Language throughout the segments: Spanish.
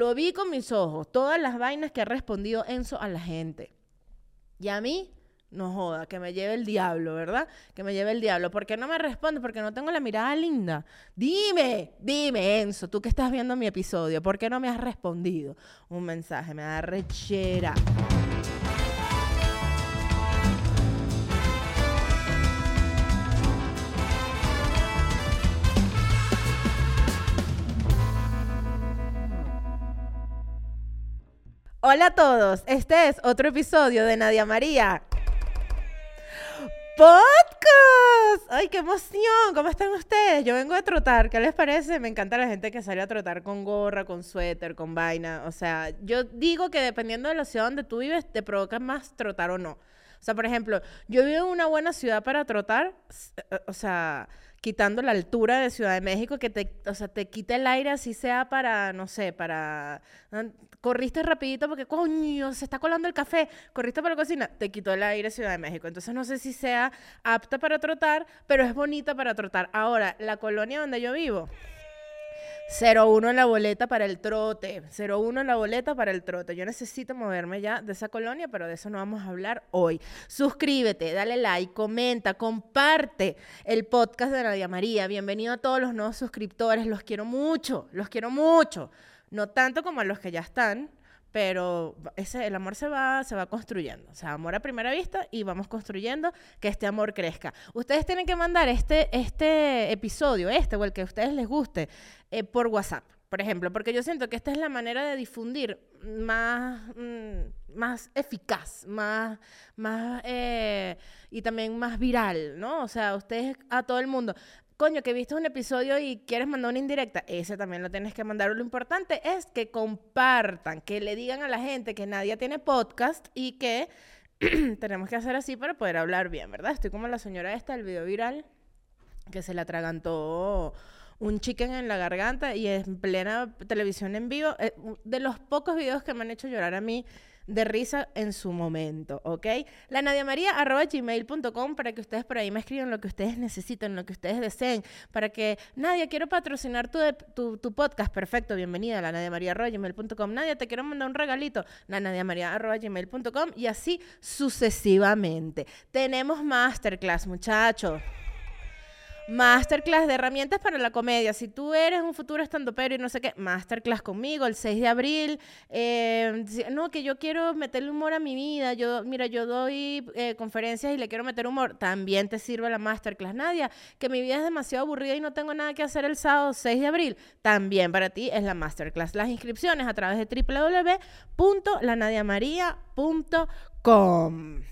lo vi con mis ojos, todas las vainas que ha respondido Enzo a la gente. Y a mí, no joda, que me lleve el diablo, ¿verdad? Que me lleve el diablo. ¿Por qué no me responde? Porque no tengo la mirada linda. Dime, dime, Enzo, tú que estás viendo mi episodio, ¿por qué no me has respondido? Un mensaje, me da rechera. Hola a todos, este es otro episodio de Nadia María. Podcast. ¡Ay, qué emoción! ¿Cómo están ustedes? Yo vengo a trotar, ¿qué les parece? Me encanta la gente que sale a trotar con gorra, con suéter, con vaina. O sea, yo digo que dependiendo de la ciudad donde tú vives, te provoca más trotar o no. O sea, por ejemplo, yo vivo en una buena ciudad para trotar, eh, o sea, quitando la altura de Ciudad de México, que te, o sea, te quite el aire así sea para, no sé, para... Ah, corriste rapidito porque, coño, se está colando el café, corriste para la cocina, te quitó el aire Ciudad de México. Entonces no sé si sea apta para trotar, pero es bonita para trotar. Ahora, la colonia donde yo vivo 01 en la boleta para el trote. 01 en la boleta para el trote. Yo necesito moverme ya de esa colonia, pero de eso no vamos a hablar hoy. Suscríbete, dale like, comenta, comparte el podcast de Nadia María. Bienvenido a todos los nuevos suscriptores. Los quiero mucho, los quiero mucho. No tanto como a los que ya están, pero ese, el amor se va, se va construyendo. O sea, amor a primera vista y vamos construyendo que este amor crezca. Ustedes tienen que mandar este, este episodio, este o el que a ustedes les guste, eh, por WhatsApp, por ejemplo, porque yo siento que esta es la manera de difundir más, mm, más eficaz, más, más eh, y también más viral, ¿no? O sea, ustedes a todo el mundo coño, que viste un episodio y quieres mandar una indirecta, ese también lo tienes que mandar. Lo importante es que compartan, que le digan a la gente que nadie tiene podcast y que tenemos que hacer así para poder hablar bien, ¿verdad? Estoy como la señora esta del video viral que se le atragantó un chicken en la garganta y en plena televisión en vivo. Eh, de los pocos videos que me han hecho llorar a mí de risa en su momento, ¿ok? La gmail.com para que ustedes por ahí me escriban lo que ustedes necesiten, lo que ustedes deseen, para que, Nadia, quiero patrocinar tu, tu, podcast, perfecto, bienvenida a la gmail.com. Nadia, te quiero mandar un regalito, la gmail.com y así sucesivamente. Tenemos masterclass, muchachos. Masterclass de herramientas para la comedia. Si tú eres un futuro pero y no sé qué, masterclass conmigo el 6 de abril. Eh, no, que yo quiero meterle humor a mi vida. Yo, mira, yo doy eh, conferencias y le quiero meter humor. También te sirve la masterclass. Nadia, que mi vida es demasiado aburrida y no tengo nada que hacer el sábado 6 de abril. También para ti es la masterclass. Las inscripciones a través de www.lanadiamaria.com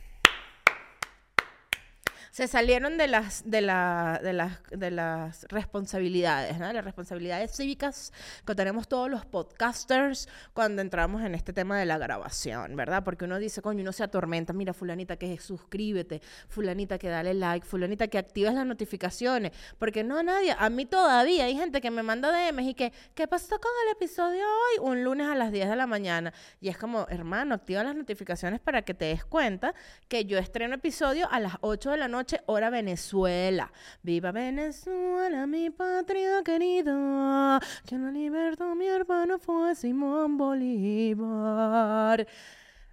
se salieron de las, de, la, de las, de las responsabilidades, ¿no? Las responsabilidades cívicas que tenemos todos los podcasters cuando entramos en este tema de la grabación, ¿verdad? Porque uno dice, coño, uno se atormenta, mira, fulanita que suscríbete, fulanita que dale like, fulanita que actives las notificaciones, porque no, nadie, a mí todavía hay gente que me manda DMs y que, ¿qué pasó con el episodio hoy? Un lunes a las 10 de la mañana. Y es como, hermano, activa las notificaciones para que te des cuenta que yo estreno episodio a las 8 de la noche hora Venezuela. Viva Venezuela, mi patria querida. Que la libertad mi hermano fue Simón Bolívar.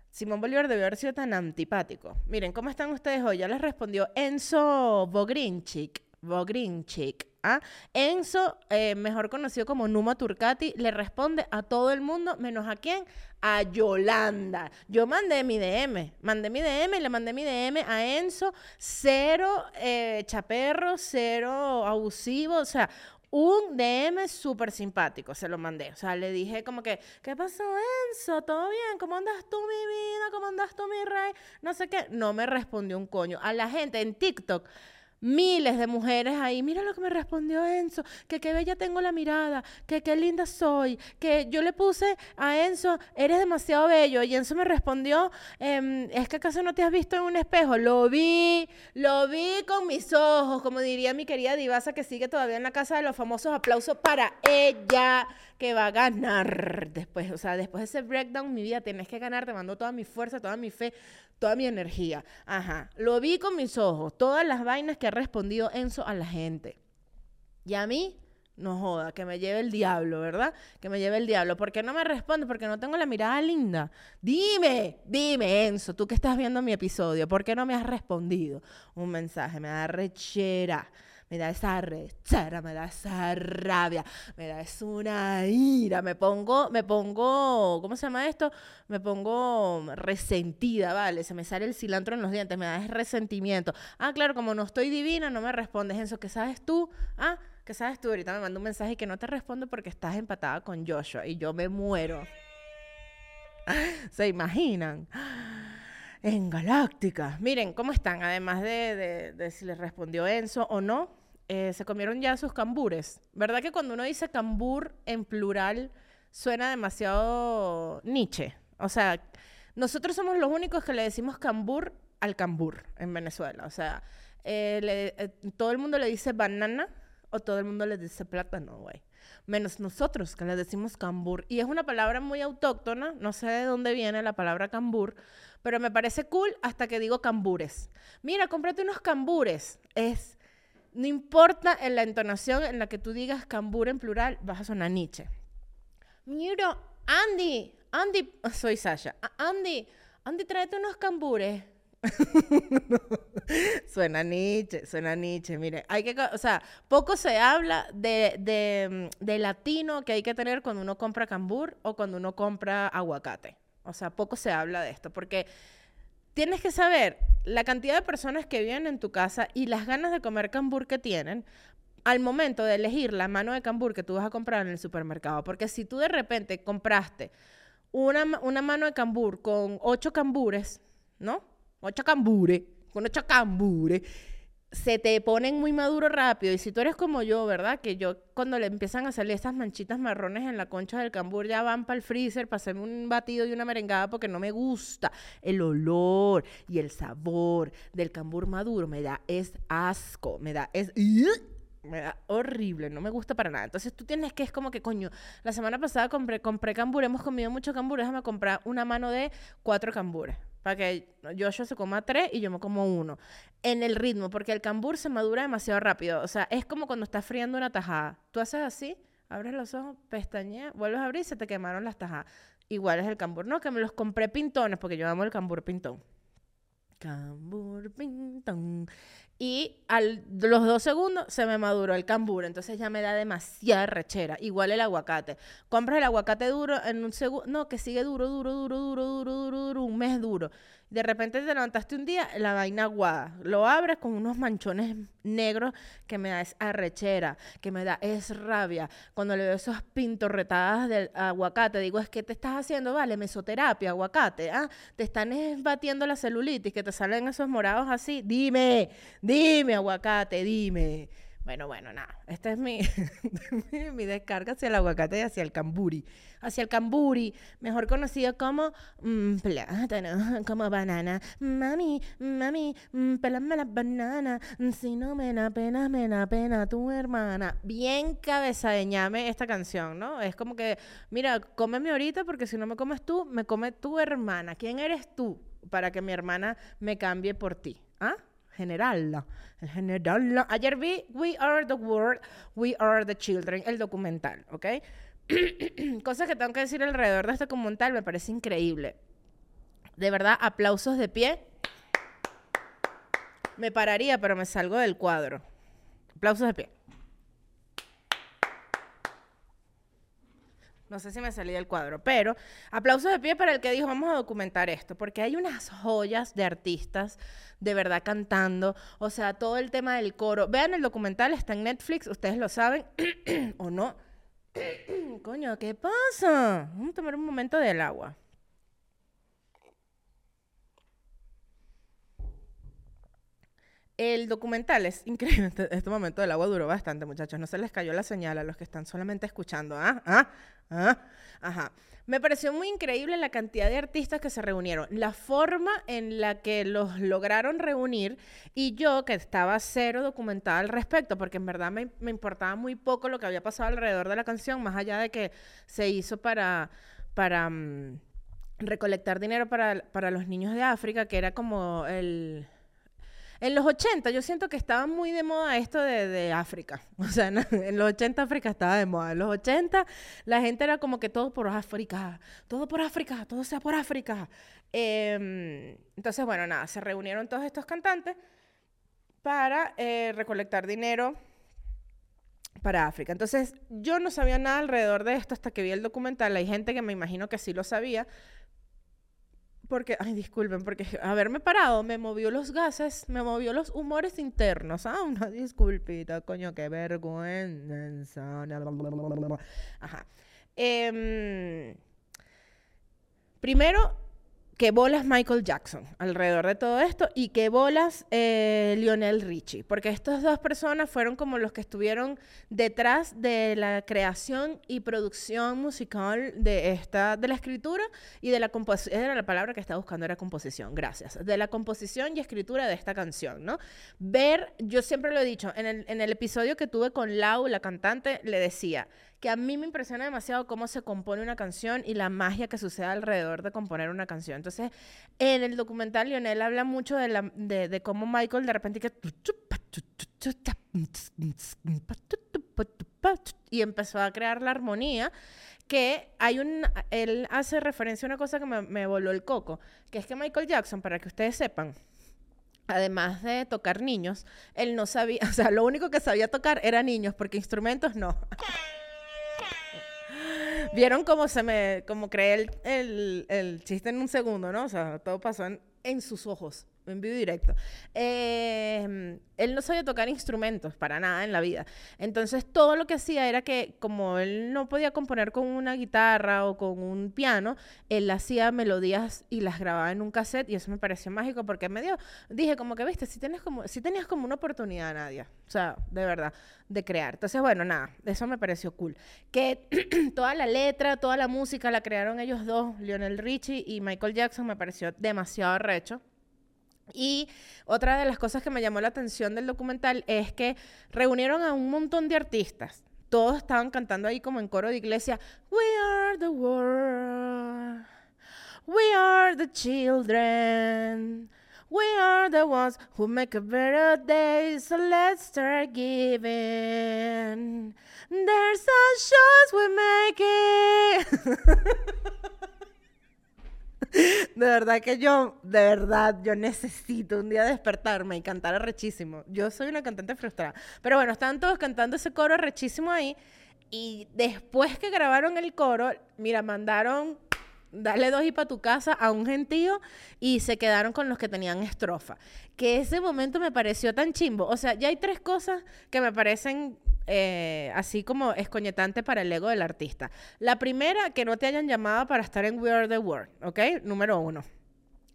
Simón Bolívar debió haber sido tan antipático. Miren, ¿cómo están ustedes hoy? Ya les respondió Enzo Bogrinchik. Bogrinchik. ¿ah? Enzo, eh, mejor conocido como Numa Turcati, le responde a todo el mundo, menos a quién? A Yolanda. Yo mandé mi DM, mandé mi DM, le mandé mi DM a Enzo, cero eh, chaperro, cero abusivo, o sea, un DM súper simpático, se lo mandé. O sea, le dije como que, ¿qué pasó, Enzo? ¿Todo bien? ¿Cómo andas tú, mi vida? ¿Cómo andas tú, mi rey? No sé qué. No me respondió un coño. A la gente en TikTok miles de mujeres ahí, mira lo que me respondió Enzo, que qué bella tengo la mirada, que qué linda soy, que yo le puse a Enzo, eres demasiado bello, y Enzo me respondió, em, es que acaso no te has visto en un espejo, lo vi, lo vi con mis ojos, como diría mi querida Divasa que sigue todavía en la casa de los famosos, aplausos para ella, que va a ganar después, o sea, después de ese breakdown, mi vida, tienes que ganar, te mando toda mi fuerza, toda mi fe, toda mi energía. Ajá, lo vi con mis ojos, todas las vainas que ha respondido Enzo a la gente. Y a mí, No joda, que me lleve el diablo, ¿verdad? Que me lleve el diablo. ¿Por qué no me responde? Porque no tengo la mirada linda. Dime, dime, Enzo, tú que estás viendo mi episodio, ¿por qué no me has respondido un mensaje? Me da rechera, me da esa rechera, me da esa rabia, me da es una ira, me pongo, me pongo, ¿cómo se llama esto? Me pongo resentida, ¿vale? Se me sale el cilantro en los dientes, me da ese resentimiento. Ah, claro, como no estoy divina, no me respondes, Enzo, ¿qué sabes tú? Ah, ¿Qué sabes tú? Ahorita me manda un mensaje que no te respondo porque estás empatada con Joshua y yo me muero. ¿Se imaginan? En Galáctica. Miren, ¿cómo están? Además de, si les respondió Enzo o no, eh, se comieron ya sus cambures. ¿Verdad que cuando uno dice cambur en plural suena demasiado Nietzsche? O sea, nosotros somos los únicos que le decimos cambur al cambur en Venezuela. O sea, eh, eh, todo el mundo le dice banana o todo el mundo le dice plátano, güey. Menos nosotros que le decimos cambur. Y es una palabra muy autóctona, no sé de dónde viene la palabra cambur, pero me parece cool hasta que digo cambures. Mira, cómprate unos cambures. Es, no importa en la entonación en la que tú digas cambur en plural, vas a sonar Nietzsche. Mira, Andy, Andy, soy Sasha. Andy, Andy, tráete unos cambures. suena Nietzsche, suena Nietzsche. Mire, hay que, o sea, poco se habla de, de, de, latino que hay que tener cuando uno compra cambur o cuando uno compra aguacate. O sea, poco se habla de esto, porque tienes que saber la cantidad de personas que viven en tu casa y las ganas de comer cambur que tienen al momento de elegir la mano de cambur que tú vas a comprar en el supermercado. Porque si tú de repente compraste una, una mano de cambur con ocho cambures, ¿no? Ocho cambures, con ocho cambures, se te ponen muy maduros rápido. Y si tú eres como yo, ¿verdad? Que yo cuando le empiezan a salir estas manchitas marrones en la concha del cambur, ya van para el freezer para hacerme un batido y una merengada porque no me gusta el olor y el sabor del cambur maduro. Me da es asco, me da es... Me da horrible, no me gusta para nada. Entonces tú tienes que, es como que, coño, la semana pasada compré, compré cambur, hemos comido mucho cambur, déjame comprar una mano de cuatro cambures para que Joshua se coma tres y yo me como uno. En el ritmo, porque el cambur se madura demasiado rápido. O sea, es como cuando estás friendo una tajada. Tú haces así, abres los ojos, pestañeas, vuelves a abrir y se te quemaron las tajadas. Igual es el cambur. No, que me los compré pintones, porque yo amo el cambur pintón. Y a los dos segundos se me maduró el cambur, entonces ya me da demasiada rechera. Igual el aguacate. Compras el aguacate duro en un segundo, no, que sigue duro, duro, duro, duro, duro, duro, duro, un mes duro. De repente te levantaste un día, la vaina aguada. Lo abres con unos manchones negros que me da es arrechera, que me da es rabia. Cuando le veo esas pintorretadas del aguacate, digo, es que te estás haciendo, vale, mesoterapia, aguacate, ¿ah? Te están batiendo la celulitis, que te salen esos morados así. Dime, dime, aguacate, dime. Bueno, bueno, nada. Esta es mi, mi, descarga hacia el aguacate y hacia el camburi. Hacia el camburi, mejor conocido como mm, plátano, como banana. Mami, mami, mm, pelame la banana. Si no me da pena, me da pena tu hermana. Bien cabeza esta canción, ¿no? Es como que, mira, cómeme ahorita porque si no me comes tú, me come tu hermana. ¿Quién eres tú para que mi hermana me cambie por ti? ¿Ah? General. El general. Ayer vi We Are the World, We Are the Children, el documental, ¿ok? Cosas que tengo que decir alrededor de este documental me parece increíble. De verdad, aplausos de pie. Me pararía, pero me salgo del cuadro. Aplausos de pie. No sé si me salí del cuadro, pero aplausos de pie para el que dijo, vamos a documentar esto, porque hay unas joyas de artistas de verdad cantando, o sea, todo el tema del coro. Vean el documental, está en Netflix, ustedes lo saben o no. Coño, ¿qué pasa? Vamos a tomar un momento del agua. El documental es increíble. Este, este, momento del agua duró bastante, muchachos. No se les cayó la señal a los que están solamente escuchando. ¿Ah? ¿Ah? ¿Ah? Ajá. Me pareció muy increíble la cantidad de artistas que se reunieron, la forma en la que los lograron reunir y yo que estaba cero documentada al respecto, porque en verdad me, importaba muy poco lo que había pasado alrededor de la canción, más allá de que se hizo para, para mm, recolectar dinero para, para los niños de África, que era como el En los 80 yo siento que estaba muy de moda esto de, de África. O sea, en, los 80 África estaba de moda. En los 80 la gente era como que todo por África, todo por África, todo sea por África. Em, entonces, bueno, nada, se reunieron todos estos cantantes para eh, recolectar dinero para África. Entonces, yo no sabía nada alrededor de esto hasta que vi el documental. Hay gente que me imagino que sí lo sabía. Porque, ay, disculpen, porque haberme parado me movió los gases, me movió los humores internos. Ah, una disculpita, coño, qué vergüenza. Ajá. Em, primero, que bolas Michael Jackson alrededor de todo esto y que bolas eh, Lionel Richie, porque estas dos personas fueron como los que estuvieron detrás de la creación y producción musical de esta, de la escritura y de la composición, era la palabra que estaba buscando, era composición, gracias, de la composición y escritura de esta canción, ¿no? Ver, yo siempre lo he dicho, en el, en el episodio que tuve con Lau, la cantante, le decía, que a mí me impresiona demasiado cómo se compone una canción y la magia que sucede alrededor de componer una canción. Entonces, en el documental Lionel habla mucho de, la, cómo Michael de repente. Y empezó a crear la armonía que hay un, él hace referencia a una cosa que me, me voló el coco, que es que Michael Jackson, para que ustedes sepan, además de tocar niños, él no sabía, o sea, lo único que sabía tocar era niños, porque instrumentos no. Vieron cómo se me, como creé el, el, el, chiste en un segundo, ¿no? O sea, todo pasó en, en sus ojos en vivo directo. Eh, él no sabía tocar instrumentos para nada en la vida. Entonces todo lo que hacía era que como él no podía componer con una guitarra o con un piano, él hacía melodías y las grababa en un cassette y eso me pareció mágico porque me dio, dije como que, viste, si, tienes como, si tenías como una oportunidad, Nadia, o sea, de verdad, de crear. Entonces, bueno, nada, eso me pareció cool. Que toda la letra, toda la música la crearon ellos dos, Lionel Richie y Michael Jackson, me pareció demasiado recho. Y otra de las cosas que me llamó la atención del documental es que reunieron a un montón de artistas. Todos estaban cantando ahí como en coro de iglesia, We are the world, we are the children, we are the ones who make a better day, so let's start giving. There's a shows we make De verdad que yo, de verdad, yo necesito un día despertarme y cantar arrechísimo. Yo soy una cantante frustrada. Pero bueno, estaban todos cantando ese coro arrechísimo ahí. Y después que grabaron el coro, mira, mandaron dale dos y para tu casa a un gentío y se quedaron con los que tenían estrofa. Que ese momento me pareció tan chimbo. O sea, ya hay tres cosas que me parecen eh, así como escoñetante para el ego del artista. La primera, que no te hayan llamado para estar en We Are the World, ¿ok? Número uno.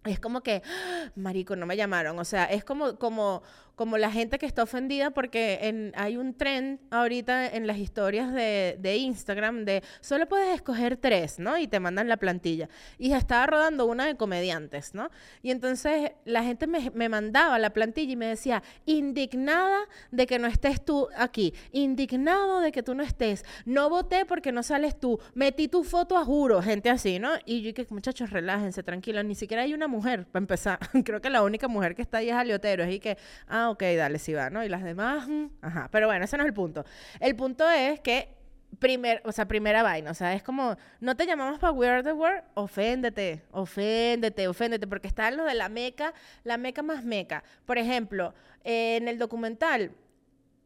Es como que, ¡Ah! marico, no me llamaron. O sea, es como, como, como la gente que está ofendida porque en, hay un trend ahorita en las historias de, de, Instagram de solo puedes escoger tres, ¿no? Y te mandan la plantilla. Y estaba rodando una de comediantes, ¿no? Y entonces la gente me, me mandaba la plantilla y me decía, indignada de que no estés tú aquí, indignado de que tú no estés, no voté porque no sales tú, metí tu foto a juro, gente así, ¿no? Y yo que muchachos, relájense, tranquilos, ni siquiera hay una mujer, para empezar. Creo que la única mujer que está ahí es Aliotero, y que, ah, ok, dale, sí va, ¿no? Y las demás, mm, ajá. Pero bueno, ese no es el punto. El punto es que primer, o sea, primera vaina, o sea, es como, no te llamamos para We Are the World, oféndete, oféndete, oféndete, porque está lo de la meca, la meca más meca. Por ejemplo, eh, en el documental,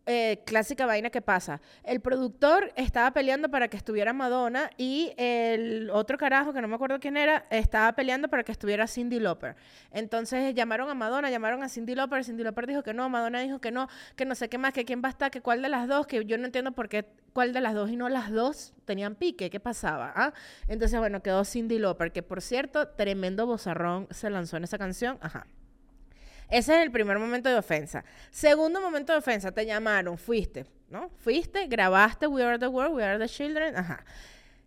eh, clásica vaina que pasa. El productor estaba peleando para que estuviera Madonna y el otro carajo, que no me acuerdo quién era, estaba peleando para que estuviera Cindy Lauper. Entonces llamaron a Madonna, llamaron a Cindy Lauper, Cindy Lauper dijo que no, Madonna dijo que no, que no sé qué más, que quién va a estar, que cuál de las dos, que yo no entiendo por qué cuál de las dos y no las dos tenían pique, ¿qué pasaba? ¿Ah? Entonces, bueno, quedó Cindy Lauper, que por cierto, tremendo bozarrón se lanzó en esa canción, ajá. Ese es el primer momento de ofensa. Segundo momento de ofensa, te llamaron, fuiste, ¿no? Fuiste, grabaste We Are the World, We Are the Children, ajá.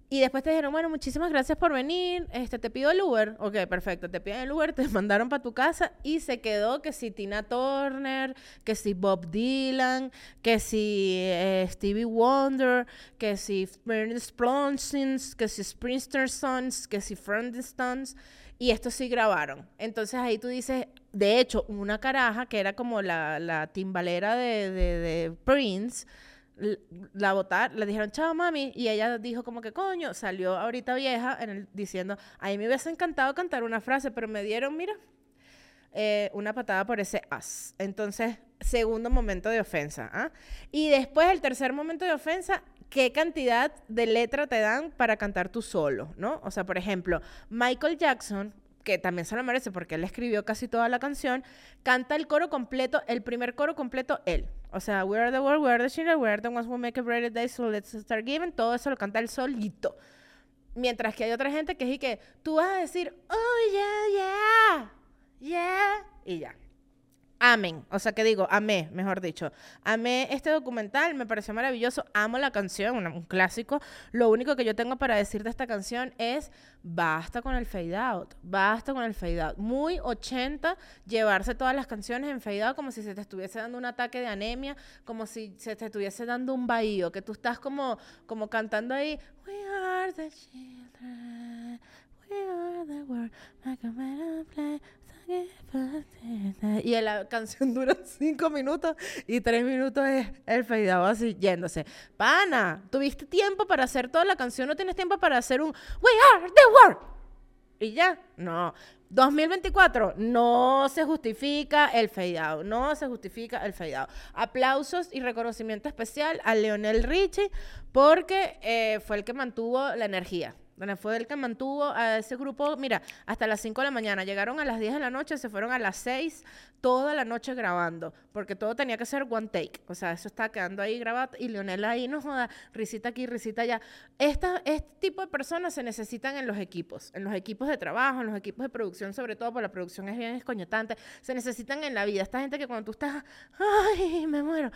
Y después te dijeron, bueno, muchísimas gracias por venir, este, te pido el Uber. Ok, perfecto, te piden el Uber, te mandaron para tu casa y se quedó que si Tina Turner, que si Bob Dylan, que si eh, Stevie Wonder, que si Springsteen, que si Springsteen que si Stones y esto sí grabaron. Entonces ahí tú dices, de hecho, una caraja que era como la, timbalera de, de, Prince, la votar, le dijeron, chao mami, y ella dijo como que coño, salió ahorita vieja diciendo, a mí me hubiese encantado cantar una frase, pero me dieron, mira, eh, una patada por ese as. Entonces, segundo momento de ofensa. ¿ah? Y después, el tercer momento de ofensa, ¿qué cantidad de letra te dan para cantar tú solo? ¿no? O sea, por ejemplo, Michael Jackson, que también se lo merece porque él escribió casi toda la canción, canta el coro completo, el primer coro completo él. O sea, We are the world, we are the children, we are the ones who make a brighter day, so let's start giving. Todo eso lo canta él solito. Mientras que hay otra gente que es que tú vas a decir, oh, yeah, yeah, yeah, y ya. Amén. O sea, que digo, amé, mejor dicho. Amé este documental, me pareció maravilloso. Amo la canción, un, clásico. Lo único que yo tengo para decir de esta canción es basta con el fade out. Basta con el fade out. Muy 80 llevarse todas las canciones en fade out como si se te estuviese dando un ataque de anemia, como si se te estuviese dando un bahío, que tú estás como, como cantando ahí. We are the children. We are the world. play. Y la canción dura cinco minutos y tres minutos es el feidado así yéndose. Pana, tuviste tiempo para hacer toda la canción, no tienes tiempo para hacer un We are the world. Y ya, no. 2024 no se justifica el fade no se justifica el fade Aplausos y reconocimiento especial a Leonel Richie porque eh, fue el que mantuvo la energía. Fue el que mantuvo a ese grupo, mira, hasta las 5 de la mañana. Llegaron a las 10 de la noche, se fueron a las 6, toda la noche grabando, porque todo tenía que ser one take. O sea, eso está quedando ahí grabado y Leonel ahí, no joda, risita aquí, risita allá. Esta, este tipo de personas se necesitan en los equipos, en los equipos de trabajo, en los equipos de producción, sobre todo, porque la producción es bien escoñotante. Se necesitan en la vida. Esta gente que cuando tú estás, ay, me muero,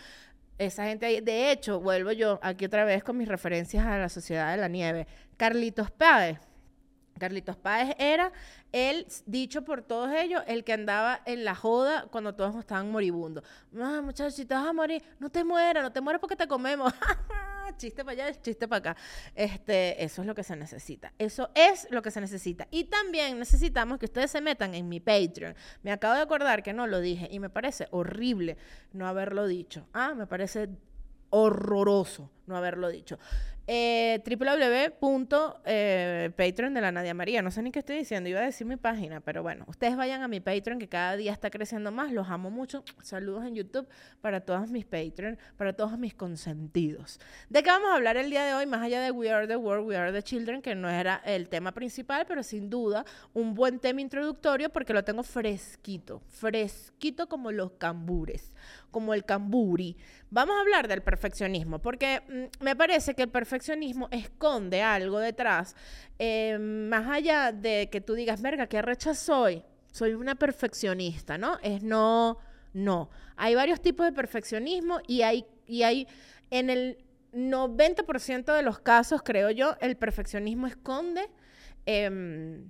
esa gente ahí, de hecho, vuelvo yo aquí otra vez con mis referencias a la Sociedad de la Nieve. Carlitos Páez. Carlitos Páez era el, dicho por todos ellos, el que andaba en la joda cuando todos estaban moribundos. Ah, muchachos, si te vas a morir, no te mueras, no te mueras porque te comemos. chiste para allá, chiste para acá. Este, eso es lo que se necesita. Eso es lo que se necesita. Y también necesitamos que ustedes se metan en mi Patreon. Me acabo de acordar que no lo dije y me parece horrible no haberlo dicho. Ah, me parece horroroso no haberlo dicho. Eh, www.patreon eh, de la Nadia María. No sé ni qué estoy diciendo, iba a decir mi página, pero bueno, ustedes vayan a mi Patreon que cada día está creciendo más. Los amo mucho. Saludos en YouTube para todos mis Patreon, para todos mis consentidos. ¿De qué vamos a hablar el día de hoy? Más allá de We Are the World, We Are the Children, que no era el tema principal, pero sin duda un buen tema introductorio porque lo tengo fresquito, fresquito como los cambures, como el camburi. Vamos a hablar del perfeccionismo porque mm, me parece que el perfeccionismo esconde algo detrás, eh, más allá de que tú digas, verga, ¿qué recha soy? Soy una perfeccionista, ¿no? Es no, no. Hay varios tipos de perfeccionismo y hay, y hay en el 90% de los casos, creo yo, el perfeccionismo esconde... Em,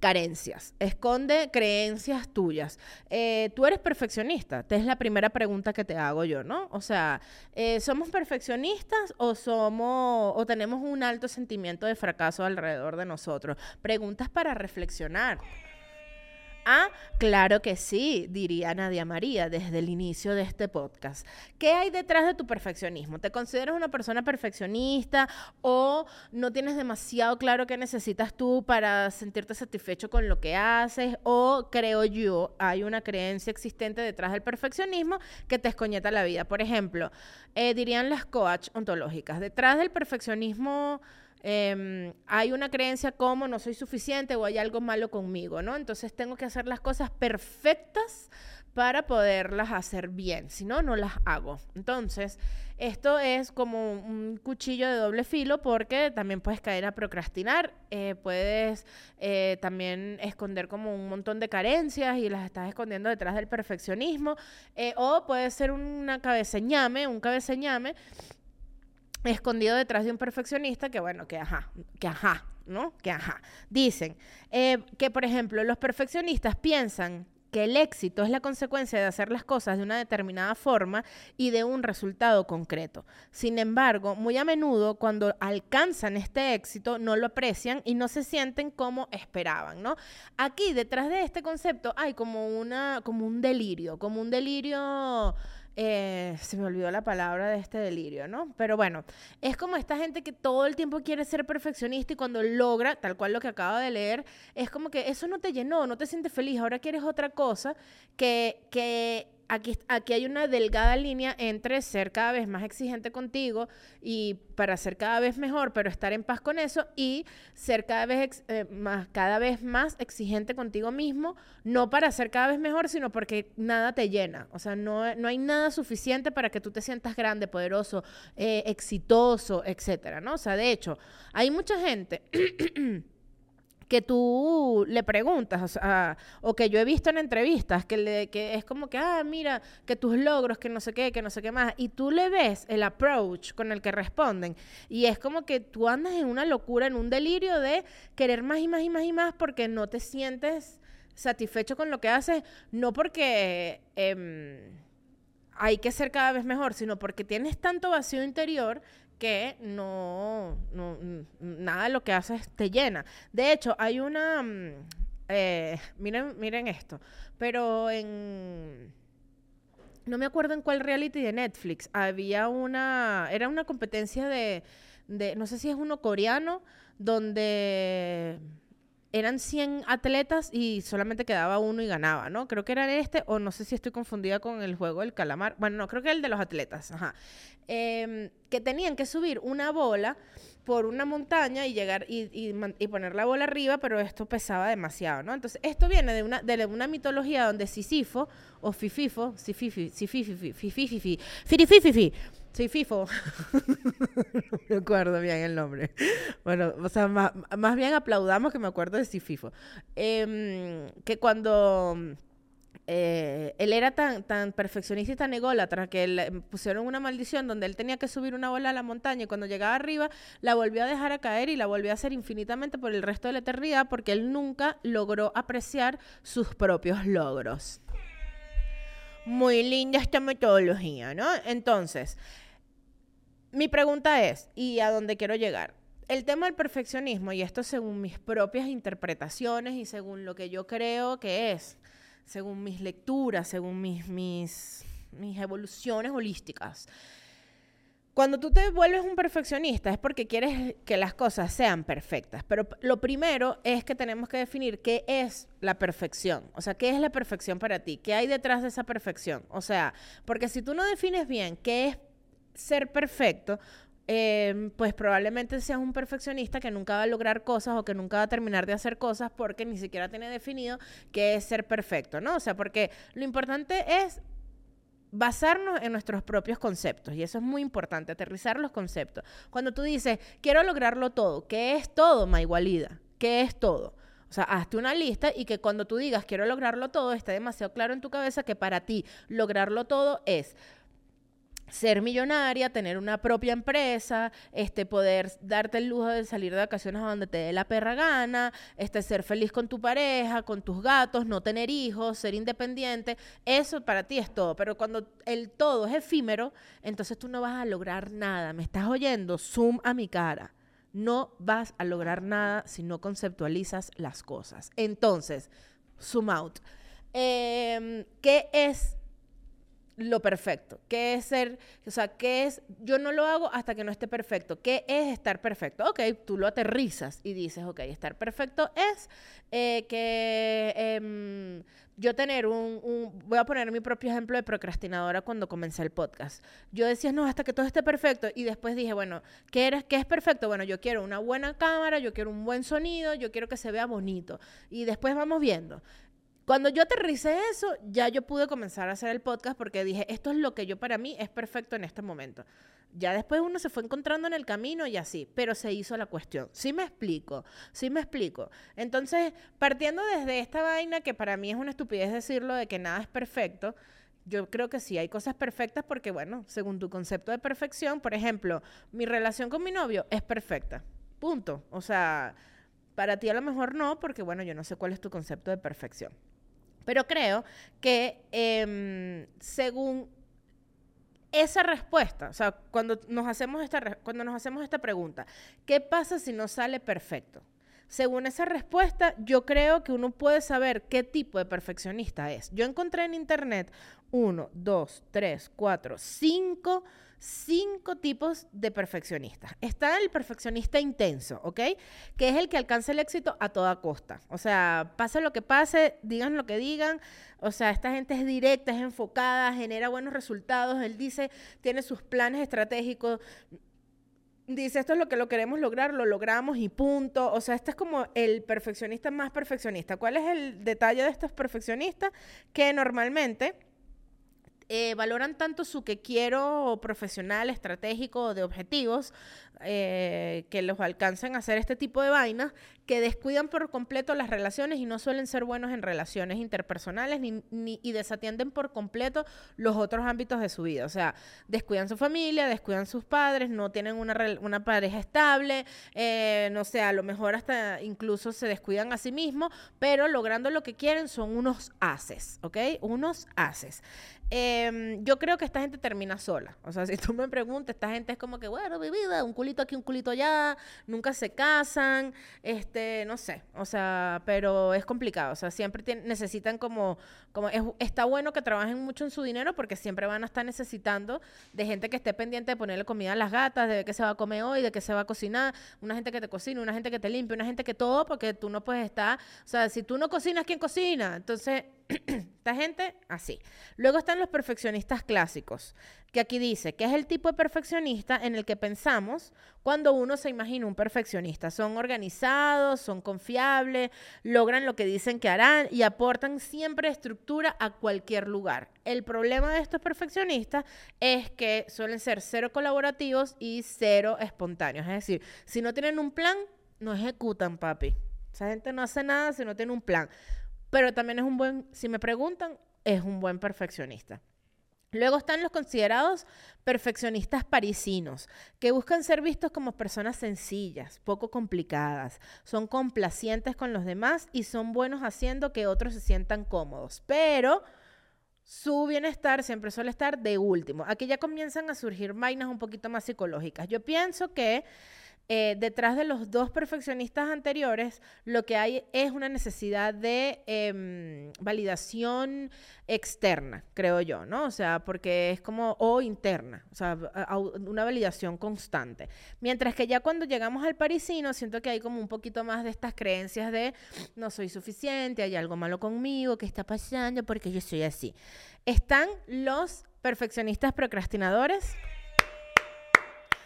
carencias, esconde creencias tuyas. Eh, tú eres perfeccionista, esta es la primera pregunta que te hago yo, ¿no? O sea, eh, ¿somos perfeccionistas o somos o tenemos un alto sentimiento de fracaso alrededor de nosotros? Preguntas para reflexionar. Ah, claro que sí, diría Nadia María desde el inicio de este podcast. ¿Qué hay detrás de tu perfeccionismo? ¿Te consideras una persona perfeccionista o no tienes demasiado claro qué necesitas tú para sentirte satisfecho con lo que haces? O creo yo, hay una creencia existente detrás del perfeccionismo que te escoñeta la vida. Por ejemplo, eh, dirían las coach ontológicas, detrás del perfeccionismo Em, hay una creencia como no soy suficiente o hay algo malo conmigo, ¿no? Entonces tengo que hacer las cosas perfectas para poderlas hacer bien, si no, no las hago. Entonces, esto es como un cuchillo de doble filo porque también puedes caer a procrastinar, eh, puedes eh, también esconder como un montón de carencias y las estás escondiendo detrás del perfeccionismo, eh, o puede ser una cabeceñame, un cabeceñame escondido detrás de un perfeccionista que, bueno, que ajá, que ajá, ¿no? Que ajá. Dicen eh, que, por ejemplo, los perfeccionistas piensan que el éxito es la consecuencia de hacer las cosas de una determinada forma y de un resultado concreto. Sin embargo, muy a menudo cuando alcanzan este éxito no lo aprecian y no se sienten como esperaban, ¿no? Aquí detrás de este concepto hay como una como un delirio, como un delirio eh, se me olvidó la palabra de este delirio, ¿no? Pero bueno, es como esta gente que todo el tiempo quiere ser perfeccionista y cuando logra, tal cual lo que acabo de leer, es como que eso no te llenó, no te sientes feliz, ahora quieres otra cosa que, que aquí, hay una delgada línea entre ser cada vez más exigente contigo y para ser cada vez mejor, pero estar en paz con eso, y ser cada vez, eh, más, cada vez más exigente contigo mismo, no para ser cada vez mejor, sino porque nada te llena. O sea, no, no hay nada suficiente para que tú te sientas grande, poderoso, eh, exitoso, etcétera, ¿no? O sea, de hecho, hay mucha gente que tú le preguntas, o, que yo he visto en entrevistas, que, le, que es como que, ah, mira, que tus logros, que no sé qué, que no sé qué más, y tú le ves el approach con el que responden, y es como que tú andas en una locura, en un delirio de querer más y más y más y más porque no te sientes satisfecho con lo que haces, no porque... Em, hay que ser cada vez mejor, sino porque tienes tanto vacío interior que no, nada de lo que haces te llena. De hecho, hay una, mm, eh, miren, miren esto, pero en, no me acuerdo en cuál reality de Netflix, había una, era una competencia de, de no sé si es uno coreano, donde eran 100 atletas y solamente quedaba uno y ganaba, ¿no? Creo que era este, o no sé si estoy confundida con el juego del calamar. Bueno, no, creo que el de los atletas, ajá. Em, que tenían que subir una bola por una montaña y llegar y, y, poner la bola arriba, pero esto pesaba demasiado, ¿no? Entonces, esto viene de una, de una mitología donde Sisifo, o Fififo, Sififi, Sififi, Sí, FIFO. no me acuerdo bien el nombre. Bueno, o sea, más, bien aplaudamos que me acuerdo de Sififo. Eh, que cuando eh, él era tan, tan perfeccionista y tan ególatra que le pusieron una maldición donde él tenía que subir una bola a la montaña y cuando llegaba arriba la volvió a dejar a caer y la volvió a hacer infinitamente por el resto de la eternidad porque él nunca logró apreciar sus propios logros. Muy linda esta metodología, ¿no? Entonces, mi pregunta es, ¿y a dónde quiero llegar? El tema del perfeccionismo, y esto según mis propias interpretaciones y según lo que yo creo que es, según mis lecturas, según mis, mis, mis evoluciones holísticas, cuando tú te vuelves un perfeccionista es porque quieres que las cosas sean perfectas, pero lo primero es que tenemos que definir qué es la perfección, o sea, qué es la perfección para ti, qué hay detrás de esa perfección, o sea, porque si tú no defines bien qué es ser perfecto, em, pues probablemente seas un perfeccionista que nunca va a lograr cosas o que nunca va a terminar de hacer cosas porque ni siquiera tiene definido qué es ser perfecto, ¿no? O sea, porque lo importante es basarnos en nuestros propios conceptos y eso es muy importante, aterrizar los conceptos. Cuando tú dices, quiero lograrlo todo, ¿qué es todo, Maigualida? ¿Qué es todo? O sea, hazte una lista y que cuando tú digas quiero lograrlo todo, esté demasiado claro en tu cabeza que para ti lograrlo todo es ser millonaria, tener una propia empresa, este, poder darte el lujo de salir de vacaciones a donde te dé la perra gana, este, ser feliz con tu pareja, con tus gatos, no tener hijos, ser independiente, eso para ti es todo. Pero cuando el todo es efímero, entonces tú no vas a lograr nada. ¿Me estás oyendo? Zoom a mi cara. No vas a lograr nada si no conceptualizas las cosas. Entonces, zoom out. Em, ¿Qué es lo perfecto. ¿Qué es ser, o sea, qué es, yo no lo hago hasta que no esté perfecto? ¿Qué es estar perfecto? Ok, tú lo aterrizas y dices, ok, estar perfecto es eh, que em, yo tener un, voy a poner mi propio ejemplo de procrastinadora cuando comencé el podcast. Yo decía, no, hasta que todo esté perfecto. Y después dije, bueno, ¿qué, eres, ¿qué es perfecto? Bueno, yo quiero una buena cámara, yo quiero un buen sonido, yo quiero que se vea bonito. Y después vamos viendo. Cuando yo aterricé eso, ya yo pude comenzar a hacer el podcast porque dije, esto es lo que yo para mí es perfecto en este momento. Ya después uno se fue encontrando en el camino y así, pero se hizo la cuestión. Sí me explico, sí me explico. Entonces, partiendo desde esta vaina que para mí es una estupidez decirlo de que nada es perfecto, Yo creo que sí, hay cosas perfectas porque, bueno, según tu concepto de perfección, por ejemplo, mi relación con mi novio es perfecta. Punto. O sea, para ti a lo mejor no, porque, bueno, yo no sé cuál es tu concepto de perfección. Pero creo que em, según esa respuesta, o sea, cuando nos hacemos esta, cuando nos hacemos esta pregunta, ¿qué pasa si no sale perfecto? Según esa respuesta, yo creo que uno puede saber qué tipo de perfeccionista es. Yo encontré en internet uno, dos, tres, cuatro, cinco cinco tipos de perfeccionistas. Está el perfeccionista intenso, ¿ok? Que es el que alcanza el éxito a toda costa. O sea, pase lo que pase, digan lo que digan. O sea, esta gente es directa, es enfocada, genera buenos resultados. Él dice, tiene sus planes estratégicos. Dice, esto es lo que lo queremos lograr, lo logramos y punto. O sea, este es como el perfeccionista más perfeccionista. ¿Cuál es el detalle de estos perfeccionistas? Que normalmente eh, valoran tanto su que quiero profesional, estratégico, de objetivos, eh, que los alcancen a hacer este tipo de vainas, que descuidan por completo las relaciones y no suelen ser buenos en relaciones interpersonales ni, y desatienden por completo los otros ámbitos de su vida. O sea, descuidan su familia, descuidan sus padres, no tienen una, una pareja estable, eh, no sé, a lo mejor hasta incluso se descuidan a sí mismos, pero logrando lo que quieren son unos haces, ¿ok? Unos haces. Em, yo creo que esta gente termina sola. O sea, si tú me preguntas, esta gente es como que, bueno, mi vida, un culito aquí, un culito allá, nunca se casan, este, no sé. O sea, pero es complicado. O sea, siempre necesitan como, como está bueno que trabajen mucho en su dinero porque siempre van a estar necesitando de gente que esté pendiente de ponerle comida a las gatas, de qué se va a comer hoy, de qué se va a cocinar, una gente que te cocine, una gente que te limpie, una gente que todo, porque tú no puedes estar, o sea, si tú no cocinas, ¿quién cocina? Entonces esta gente, así. Luego están los perfeccionistas clásicos, que aquí dice que es el tipo de perfeccionista en el que pensamos cuando uno se imagina un perfeccionista. Son organizados, son confiables, logran lo que dicen que harán y aportan siempre estructura a cualquier lugar. El problema de estos perfeccionistas es que suelen ser cero colaborativos y cero espontáneos. Es decir, si no tienen un plan, no ejecutan, papi. Esa gente no hace nada si no tiene un plan pero también es un buen, si me preguntan, es un buen perfeccionista. Luego están los considerados perfeccionistas parisinos, que buscan ser vistos como personas sencillas, poco complicadas, son complacientes con los demás y son buenos haciendo que otros se sientan cómodos, pero su bienestar siempre suele estar de último. Aquí ya comienzan a surgir vainas un poquito más psicológicas. Yo pienso que eh, detrás de los dos perfeccionistas anteriores, lo que hay es una necesidad de em, validación externa, creo yo, ¿no? O sea, porque es como, o interna, o sea, una validación constante. Mientras que ya cuando llegamos al parisino, siento que hay como un poquito más de estas creencias de no soy suficiente, hay algo malo conmigo, ¿qué está pasando? Porque yo soy así. Están los perfeccionistas procrastinadores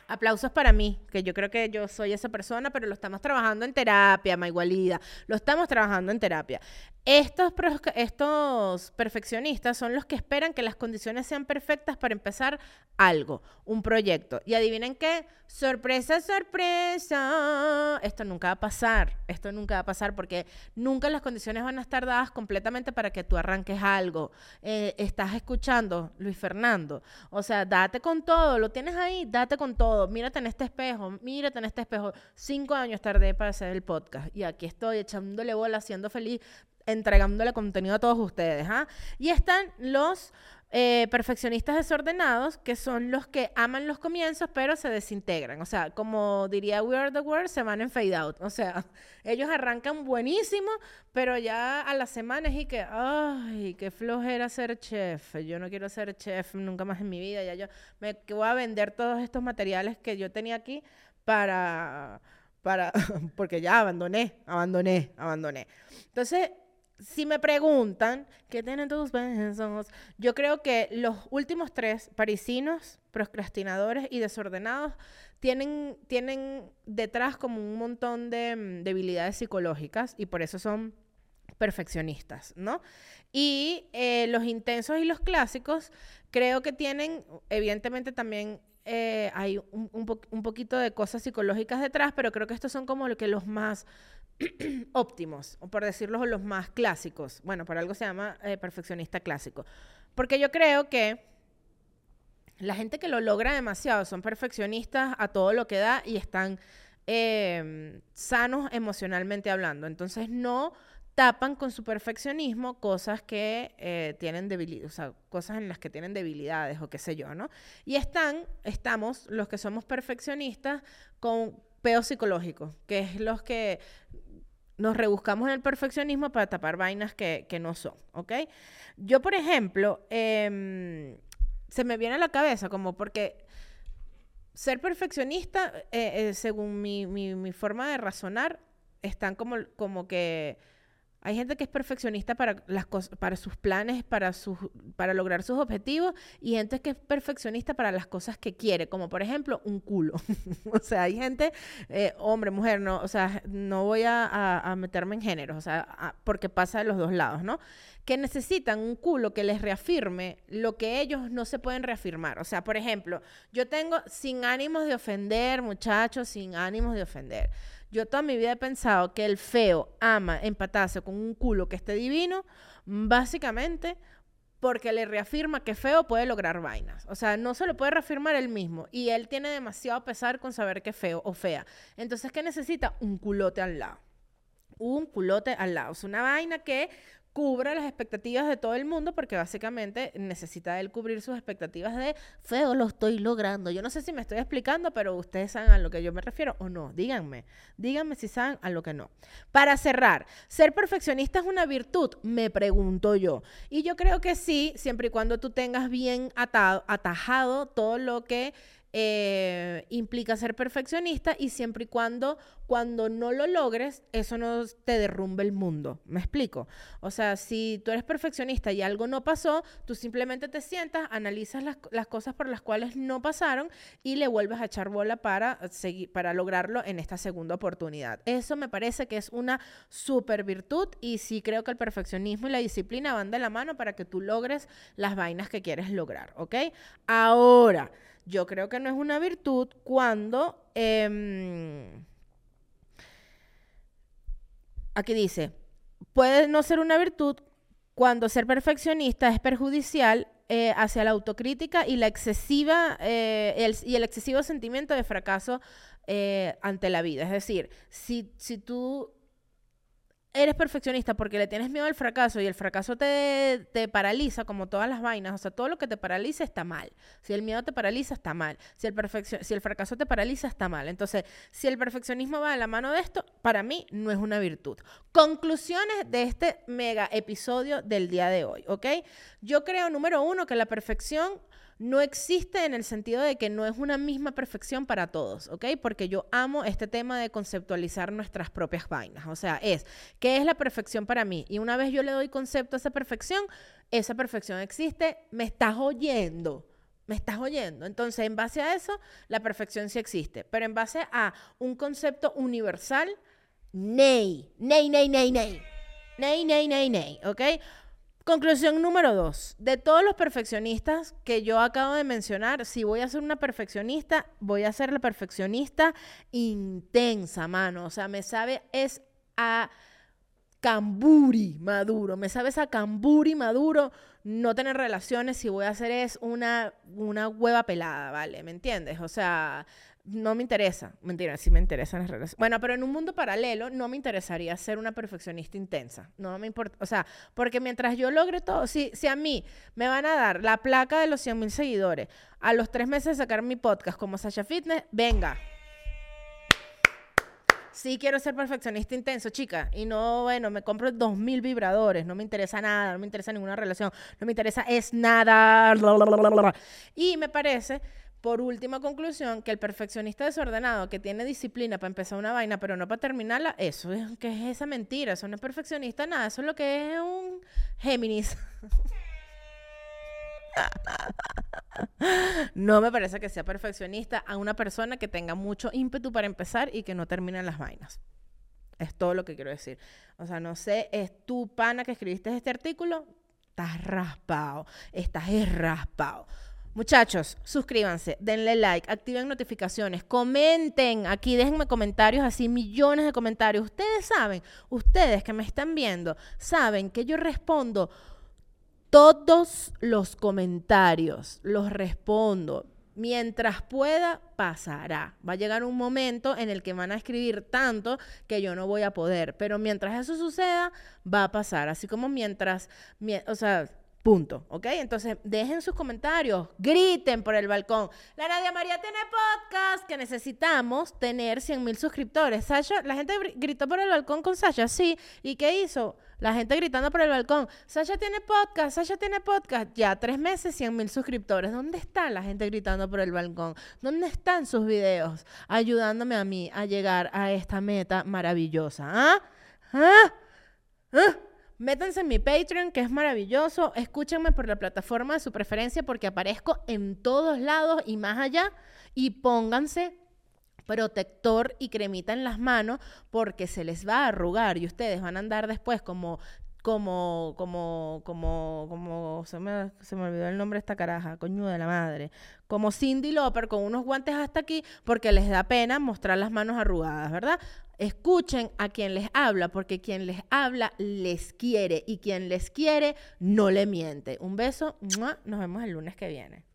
Aplausos para mí, que yo creo que yo soy esa persona, pero lo estamos trabajando en terapia, Maigualida. Lo estamos trabajando en terapia. Estos, estos perfeccionistas son los que esperan que las condiciones sean perfectas para empezar algo, un proyecto. Y adivinen qué, sorpresa, sorpresa. Esto nunca va a pasar, esto nunca va a pasar porque nunca las condiciones van a estar dadas completamente para que tú arranques algo. Eh, estás escuchando, Luis Fernando. O sea, date con todo, lo tienes ahí, date con todo. Mírate en este espejo, mírate en este espejo. Cinco años tardé para hacer el podcast y aquí estoy echándole bola, siendo feliz entregándole contenido a todos ustedes. ¿ah? Y están los eh, perfeccionistas desordenados, que son los que aman los comienzos, pero se desintegran. O sea, como diría We Are the World, se van en fade out. O sea, ellos arrancan buenísimo, pero ya a las semanas y que, ay, qué flojera ser chef. Yo no quiero ser chef nunca más en mi vida. Ya yo me voy a vender todos estos materiales que yo tenía aquí para para porque ya abandoné, abandoné, abandoné. Entonces, si me preguntan, ¿qué tienen tus besos? Yo creo que los últimos tres, parisinos, procrastinadores y desordenados, tienen, tienen detrás como un montón de mm, debilidades psicológicas y por eso son perfeccionistas, ¿no? Y eh, los intensos y los clásicos creo que tienen, evidentemente también eh, hay un, un, poquito de cosas psicológicas detrás, pero creo que estos son como lo que los más óptimos, o por decirlo los más clásicos. Bueno, por algo se llama eh, perfeccionista clásico. Porque yo creo que la gente que lo logra demasiado son perfeccionistas a todo lo que da y están em, sanos emocionalmente hablando. Entonces no tapan con su perfeccionismo cosas que eh, tienen debilidades, o cosas en las que tienen debilidades o qué sé yo, ¿no? Y están, estamos, los que somos perfeccionistas, con peos psicológicos, que es los que nos rebuscamos en el perfeccionismo para tapar vainas que, no son, ¿ok? Yo, por ejemplo, em, se me viene a la cabeza como porque ser perfeccionista, eh, eh, según mi, mi, forma de razonar, están como, como que hay gente que es perfeccionista para, las para sus planes, para, lograr sus objetivos, y gente que es perfeccionista para las cosas que quiere, como por ejemplo un culo. o sea, hay gente, eh, hombre, mujer, no, o sea, no voy a, meterme en género, o sea, porque pasa de los dos lados, ¿no? Que necesitan un culo que les reafirme lo que ellos no se pueden reafirmar. O sea, por ejemplo, yo tengo sin ánimos de ofender, muchachos, sin ánimos de ofender. Yo toda mi vida he pensado que el feo ama empatarse con un culo que esté divino, básicamente porque le reafirma que feo puede lograr vainas. O sea, no se lo puede reafirmar él mismo. Y él tiene demasiado pesar con saber que feo o fea. Entonces, ¿qué necesita? Un culote al lado. Un culote al lado. Es una vaina que cubra las expectativas de todo el mundo porque básicamente necesita él cubrir sus expectativas de feo lo estoy logrando. Yo no sé si me estoy explicando, pero ustedes saben a lo que yo me refiero o no. Díganme, díganme si saben a lo que no. Para cerrar, ¿ser perfeccionista es una virtud? Me pregunto yo. Y yo creo que sí, siempre y cuando tú tengas bien atado, atajado todo lo que eh, implica ser perfeccionista y siempre y cuando cuando no lo logres, eso no te derrumbe el mundo. ¿Me explico? O sea, si tú eres perfeccionista y algo no pasó, tú simplemente te sientas, analizas las, cosas por las cuales no pasaron y le vuelves a echar bola para, seguir, para lograrlo en esta segunda oportunidad. Eso me parece que es una super virtud y sí creo que el perfeccionismo y la disciplina van de la mano para que tú logres las vainas que quieres lograr, ¿ok? Ahora, yo creo que no es una virtud cuando... Em, aquí dice, puede no ser una virtud cuando ser perfeccionista es perjudicial eh, hacia la autocrítica y la excesiva eh, y el excesivo sentimiento de fracaso eh, ante la vida. Es decir, si, si tú eres perfeccionista porque le tienes miedo al fracaso y el fracaso te, te, paraliza, como todas las vainas, o sea, todo lo que te paraliza está mal. Si el miedo te paraliza, está mal. Si el, si el fracaso te paraliza, está mal. Entonces, si el perfeccionismo va de la mano de esto, para mí no es una virtud. Conclusiones de este mega episodio del día de hoy, ¿ok? Yo creo, número uno, que la perfección no existe en el sentido de que no es una misma perfección para todos, ¿ok? Porque yo amo este tema de conceptualizar nuestras propias vainas. O sea, es, ¿qué es la perfección para mí? Y una vez yo le doy concepto a esa perfección, esa perfección existe, me estás oyendo. ¿Me estás oyendo? Entonces, en base a eso, la perfección sí existe. Pero en base a un concepto universal, ney, ney, ney, ney, ney. Ney, ney, ney, ney, ¿ok? Conclusión número dos. De todos los perfeccionistas que yo acabo de mencionar, si voy a ser una perfeccionista, voy a ser la perfeccionista intensa, mano. O sea, me sabe, es a camburi maduro. Me sabes a camburi maduro no tener relaciones. Si voy a hacer es una, una hueva pelada, ¿vale? ¿Me entiendes? O sea, no me interesa. Mentira, sí me interesan las relaciones. Bueno, pero en un mundo paralelo no me interesaría ser una perfeccionista intensa. No me importa. O sea, porque mientras yo logre todo, si, si a mí me van a dar la placa de los 100 mil seguidores a los tres meses de sacar mi podcast como Sasha Fitness, venga. Sí quiero ser perfeccionista intenso, chica. Y no, bueno, me compro dos mil vibradores. No me interesa nada, no me interesa ninguna relación. No me interesa es nada. Y me parece por última conclusión, que el perfeccionista desordenado que tiene disciplina para empezar una vaina, pero no para terminarla, eso es que es esa mentira, eso no es perfeccionista, nada, eso es lo que es un Géminis. no me parece que sea perfeccionista a una persona que tenga mucho ímpetu para empezar y que no termine las vainas. Es todo lo que quiero decir. O sea, no sé, es tu pana que escribiste este artículo, estás raspado, estás raspado. Muchachos, suscríbanse, denle like, activen notificaciones, comenten aquí, déjenme comentarios así, millones de comentarios. Ustedes saben, ustedes que me están viendo, saben que yo respondo todos los comentarios los respondo. Mientras pueda, pasará. Va a llegar un momento en el que van a escribir tanto que yo no voy a poder. Pero mientras eso suceda, va a pasar. Así como mientras, o sea, Punto, ¿ok? Entonces, dejen sus comentarios, griten por el balcón. La Nadia María tiene podcast que necesitamos tener 100 mil suscriptores. Sasha, la gente gritó por el balcón con Sasha, sí. ¿Y qué hizo? La gente gritando por el balcón. Sasha tiene podcast, Sasha tiene podcast. Ya, tres meses, 100 mil suscriptores. ¿Dónde está la gente gritando por el balcón? ¿Dónde están sus videos ayudándome a mí a llegar a esta meta maravillosa? ¿Ah? ¿Ah? ¿Ah? Métanse en mi Patreon, que es maravilloso. Escúchenme por la plataforma de su preferencia porque aparezco en todos lados y más allá. Y pónganse protector y cremita en las manos porque se les va a arrugar y ustedes van a andar después como como, como, como, como, se me, se me olvidó el nombre de esta caraja, coño de la madre, como Cindy Lauper con unos guantes hasta aquí porque les da pena mostrar las manos arrugadas, ¿verdad? Escuchen a quien les habla, porque quien les habla les quiere y quien les quiere no le miente. Un beso, nos vemos el lunes que viene.